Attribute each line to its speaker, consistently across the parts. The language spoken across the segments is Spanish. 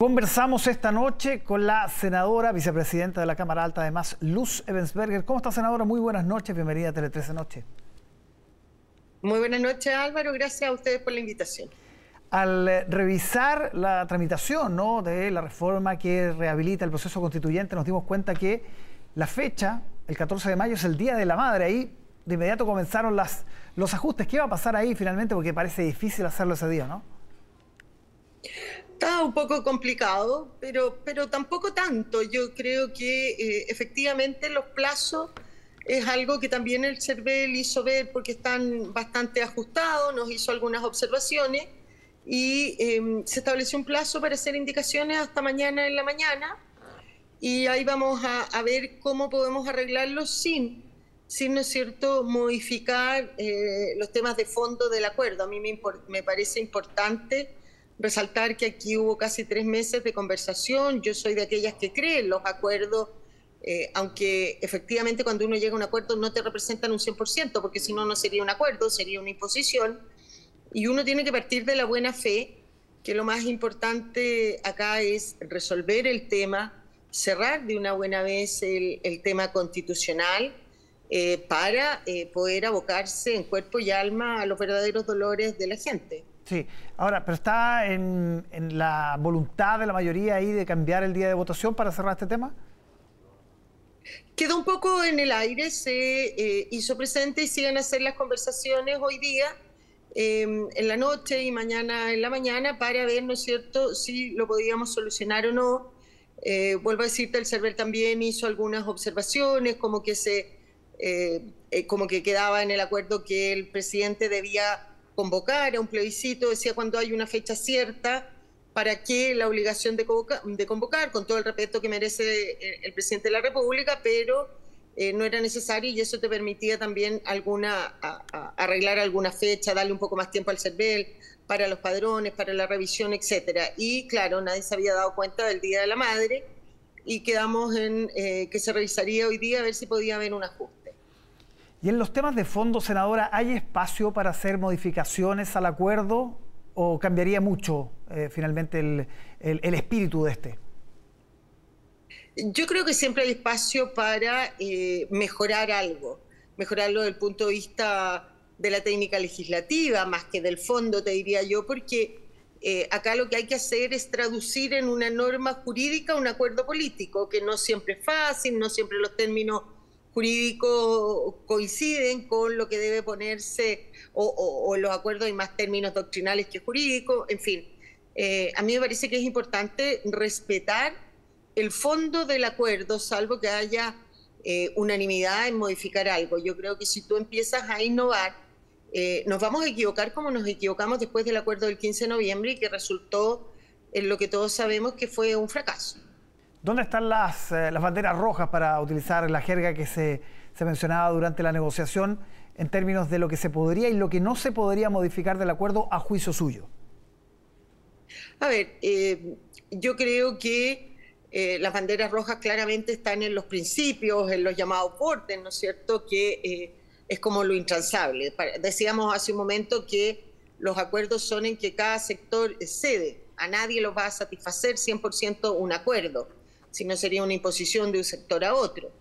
Speaker 1: Conversamos esta noche con la senadora, vicepresidenta de la Cámara Alta, además, Luz Evensberger. ¿Cómo está, senadora? Muy buenas noches, bienvenida a Tele 13 Noche.
Speaker 2: Muy buenas noches, Álvaro. Gracias a ustedes por la invitación.
Speaker 1: Al eh, revisar la tramitación ¿no? de la reforma que rehabilita el proceso constituyente, nos dimos cuenta que la fecha, el 14 de mayo, es el Día de la Madre. Ahí de inmediato comenzaron las, los ajustes. ¿Qué va a pasar ahí finalmente? Porque parece difícil hacerlo ese día, ¿no?
Speaker 2: Está un poco complicado, pero, pero tampoco tanto. Yo creo que eh, efectivamente los plazos es algo que también el CERVEL hizo ver porque están bastante ajustados, nos hizo algunas observaciones y em, se estableció un plazo para hacer indicaciones hasta mañana en la mañana y ahí vamos a, ver cómo podemos arreglarlo sin, sin, ¿no es cierto?, modificar eh, los temas de fondo del acuerdo. A mí me, me parece importante resaltar que aquí hubo casi tres meses de conversación. Yo soy de aquellas que creen los acuerdos, eh, aunque efectivamente cuando uno llega a un acuerdo no te representan un 100%, porque si no, no sería un acuerdo, sería una imposición. Y uno tiene que partir de la buena fe, que lo más importante acá es resolver el tema, cerrar de una buena vez el, tema constitucional. Eh, para eh, poder abocarse en cuerpo y alma a los verdaderos dolores de la gente.
Speaker 1: Sí, ahora, pero está en, la voluntad de la mayoría ahí de cambiar el día de votación para cerrar este tema.
Speaker 2: Quedó un poco en el aire, se eh, hizo presente y siguen a hacer las conversaciones hoy día, em, en la noche y mañana en la mañana, para ver, ¿no es cierto?, si lo podíamos solucionar o no. Eh, vuelvo a decirte, el server también hizo algunas observaciones, como que se, eh, como que quedaba en el acuerdo que el presidente debía convocar a un plebiscito, decía cuando hay una fecha cierta, para qué la obligación de convocar, con todo el respeto que merece eh, el presidente de la República, pero eh, no era necesario y eso te permitía también arreglar alguna fecha, darle un poco más tiempo al CERVEL para los padrones, para la revisión, etcétera. Y claro, nadie se había dado cuenta del Día de la Madre y quedamos en eh, que se revisaría hoy día a ver si podía haber un ajuste.
Speaker 1: Y en los temas de fondo, senadora, ¿hay espacio para hacer modificaciones al acuerdo o cambiaría mucho eh, finalmente el, espíritu de este?
Speaker 2: Yo creo que siempre hay espacio para eh, mejorar algo, mejorarlo desde el punto de vista de la técnica legislativa, más que del fondo, te diría yo, porque eh, acá lo que hay que hacer es traducir en una norma jurídica un acuerdo político, que no siempre es fácil, no siempre los términos jurídicos coinciden con lo que debe ponerse, o, en los acuerdos hay más términos doctrinales que jurídicos, en fin. Eh, a mí me parece que es importante respetar el fondo del acuerdo, salvo que haya eh, unanimidad en modificar algo. Yo creo que si tú empiezas a innovar, eh, nos vamos a equivocar como nos equivocamos después del acuerdo del 15 de noviembre y que resultó en lo que todos sabemos que fue un fracaso.
Speaker 1: ¿Dónde están las, eh, las banderas rojas para utilizar la jerga que se, mencionaba durante la negociación en términos de lo que se podría y lo que no se podría modificar del acuerdo a juicio suyo?
Speaker 2: A ver, eh, yo creo que eh, las banderas rojas claramente están en los principios, en los llamados portes, ¿no es cierto? Que es como lo intransable. Decíamos hace un momento que los acuerdos son en que cada sector cede. A nadie los va a satisfacer 100% un acuerdo si no sería una imposición de un sector a otro.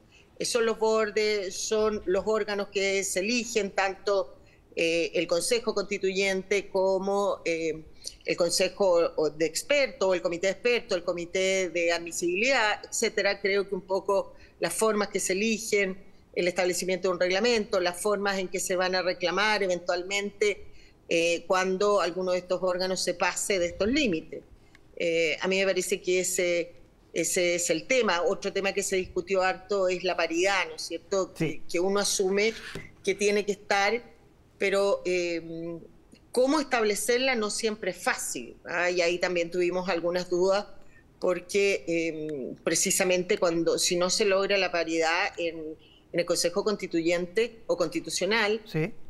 Speaker 2: Son los bordes, son los órganos que se eligen, tanto eh, el Consejo Constituyente como eh, el Consejo de Expertos, el Comité de Expertos, el Comité de Admisibilidad, etcétera. Creo que un poco las formas que se eligen, el establecimiento de un reglamento, las formas en que se van a reclamar eventualmente eh, cuando alguno de estos órganos se pase de estos límites. a mí me parece que ese ese es el tema. Otro tema que se discutió harto es la paridad, ¿no es cierto? Que, uno asume que tiene que estar, pero eh, cómo establecerla no siempre es fácil. ¿ah? Y ahí también tuvimos algunas dudas porque eh, precisamente cuando si no se logra la paridad en en el Consejo Constituyente o Constitucional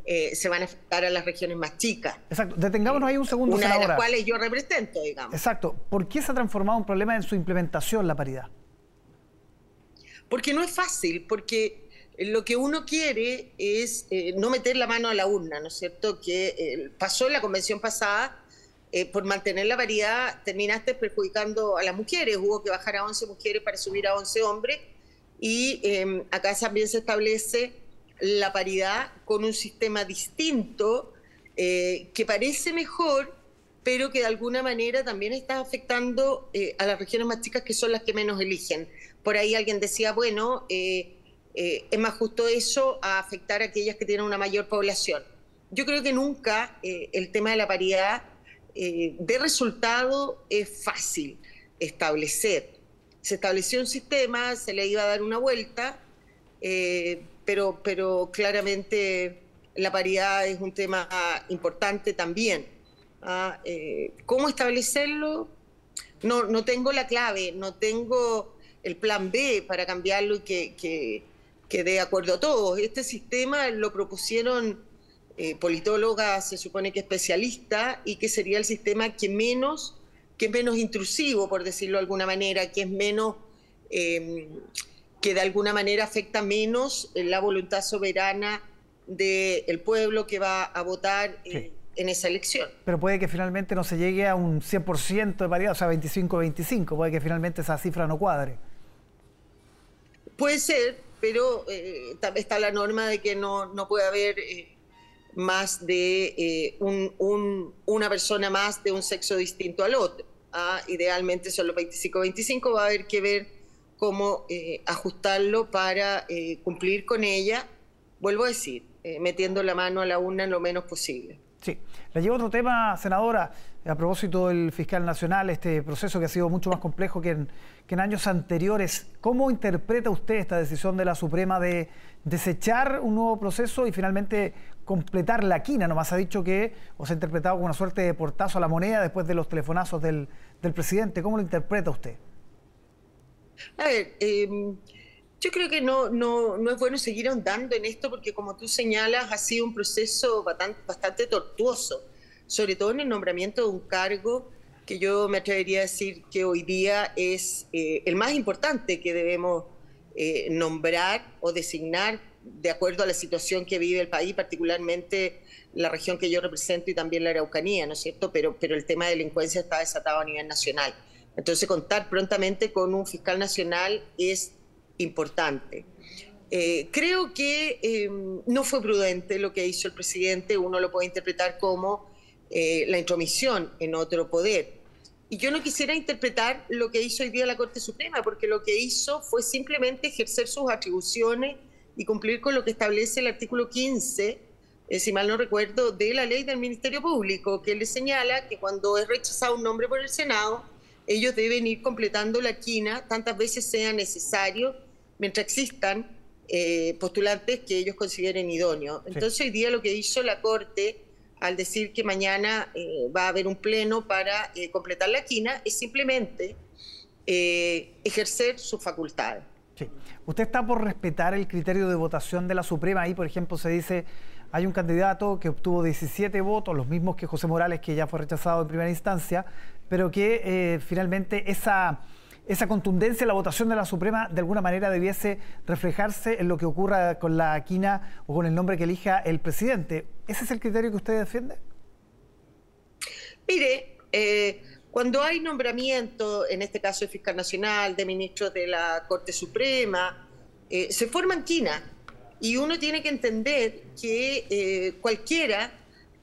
Speaker 2: eh, se van a afectar a las regiones más chicas.
Speaker 1: Exacto. Detengámonos ahí un segundo.
Speaker 2: Una de las cuales yo represento, digamos.
Speaker 1: Exacto. ¿Por qué se ha transformado un problema en su implementación la paridad?
Speaker 2: Porque no es fácil, porque lo que uno quiere es eh, no meter la mano a la urna, ¿no es cierto? Que eh, pasó en la convención pasada eh, por mantener la paridad terminaste perjudicando a las mujeres. Hubo que bajar a 11 mujeres para subir a 11 hombres. Y em, acá también se establece la paridad con un sistema distinto eh, que parece mejor, pero que de alguna manera también está afectando eh, a las regiones más chicas que son las que menos eligen. Por ahí alguien decía, bueno, es más justo eso a afectar a aquellas que tienen una mayor población. Yo creo que nunca el tema de la paridad eh, de resultado es fácil establecer. Se estableció un sistema, se le iba a dar una vuelta, eh, pero, pero claramente la paridad es un tema importante también. ¿ah? Eh, ¿Cómo establecerlo? No, no tengo la clave, no tengo el plan B para cambiarlo y que, que, que de acuerdo a todos. Este sistema lo propusieron eh, politóloga, se supone que especialista, y que sería el sistema que menos, que es menos intrusivo, por decirlo de alguna manera, que es menos, em, que de alguna manera afecta menos la voluntad soberana del pueblo que va a votar eh, en esa elección.
Speaker 1: Pero puede que finalmente no se llegue a un 100% de paridad, o sea, 25-25, puede que finalmente esa cifra no cuadre.
Speaker 2: Puede ser, pero eh, está la norma de que no, no puede haber más de eh, una persona más de un sexo distinto al otro. ¿ah? Idealmente son los 25-25, va a haber que ver cómo eh, ajustarlo para eh, cumplir con ella, vuelvo a decir, metiendo la mano a la en lo menos posible.
Speaker 1: Sí. Le llevo otro tema, senadora, a propósito del fiscal nacional, este proceso que ha sido mucho más complejo que en, años anteriores. ¿Cómo interpreta usted esta decisión de la Suprema de desechar un nuevo proceso y finalmente completar la quina? Nomás ha dicho que os ha interpretado como una suerte de portazo a la moneda después de los telefonazos del, presidente. ¿Cómo lo interpreta usted?
Speaker 2: A ver, em, yo creo que no, no, no, es bueno seguir ahondando en esto porque como tú señalas ha sido un proceso bastante, bastante tortuoso, sobre todo en el nombramiento de un cargo que yo me atrevería a decir que hoy día es eh, el más importante que debemos eh, nombrar o designar de acuerdo a la situación que vive el país, particularmente la región que yo represento y también la Araucanía, ¿no es cierto? Pero, pero el tema de delincuencia está desatado a nivel nacional. Entonces, contar prontamente con un fiscal nacional es importante. Eh, creo que em, no fue prudente lo que hizo el presidente, uno lo puede interpretar como eh, la intromisión en otro poder. Y yo no quisiera interpretar lo que hizo hoy día la Corte Suprema, porque lo que hizo fue simplemente ejercer sus atribuciones y cumplir con lo que establece el artículo 15, eh, si mal no recuerdo, de la ley del Ministerio Público, que le señala que cuando es rechazado un nombre por el Senado, ellos deben ir completando la quina tantas veces sea necesario mientras existan eh, postulantes que ellos consideren idóneos. Entonces hoy día lo que hizo la Corte al decir que mañana eh, va a haber un pleno para eh, completar la quina es simplemente ejercer sus facultades.
Speaker 1: Sí. ¿Usted está por respetar el criterio de votación de la Suprema? Ahí, por ejemplo, se dice, hay un candidato que obtuvo 17 votos, los mismos que José Morales, que ya fue rechazado en primera instancia, pero que finalmente esa esa contundencia en la votación de la Suprema de alguna manera debiese reflejarse en lo que ocurra con la quina o con el nombre que elija el presidente. ¿Ese es el criterio que usted defiende?
Speaker 2: Mire, eh, cuando hay nombramiento, en este caso el fiscal nacional, de ministros de la Corte Suprema, eh, se forman quina y uno tiene que entender que eh, cualquiera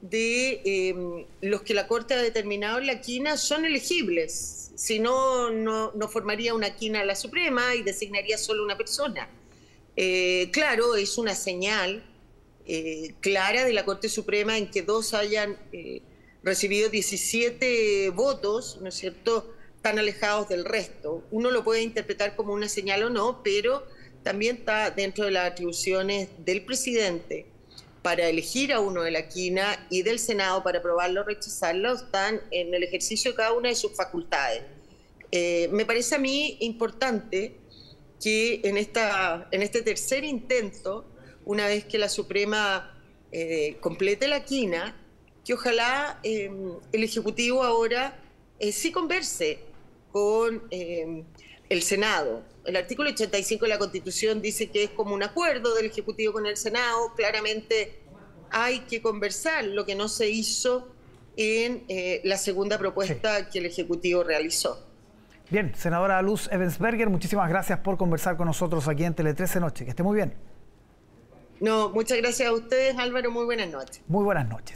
Speaker 2: de em, los que la Corte ha determinado en la quina son elegibles. Si no, no, formaría una quina la Suprema y designaría solo una persona. Eh, claro, es una señal eh, clara de la Corte Suprema en que dos hayan eh, recibido 17 votos, ¿no es cierto?, tan alejados del resto. Uno lo puede interpretar como una señal o no, pero también está dentro de las atribuciones del presidente para elegir a uno de la quina y del Senado para aprobarlo o rechazarlo están en el ejercicio de cada una de sus facultades. Eh, me parece a mí importante que en, esta, en este tercer intento, una vez que la Suprema eh, complete la quina, que ojalá eh, el Ejecutivo ahora sí converse con el Senado. El artículo 85 de la Constitución dice que es como un acuerdo del Ejecutivo con el Senado. Claramente hay que conversar. Lo que no se hizo en eh, la segunda propuesta que el Ejecutivo realizó.
Speaker 1: Bien, senadora Luz Evensberger, muchísimas gracias por conversar con nosotros aquí en Tele 13 Noche. Que esté muy bien.
Speaker 2: No, muchas gracias a ustedes, Álvaro. Muy buenas noches.
Speaker 1: Muy buenas noches.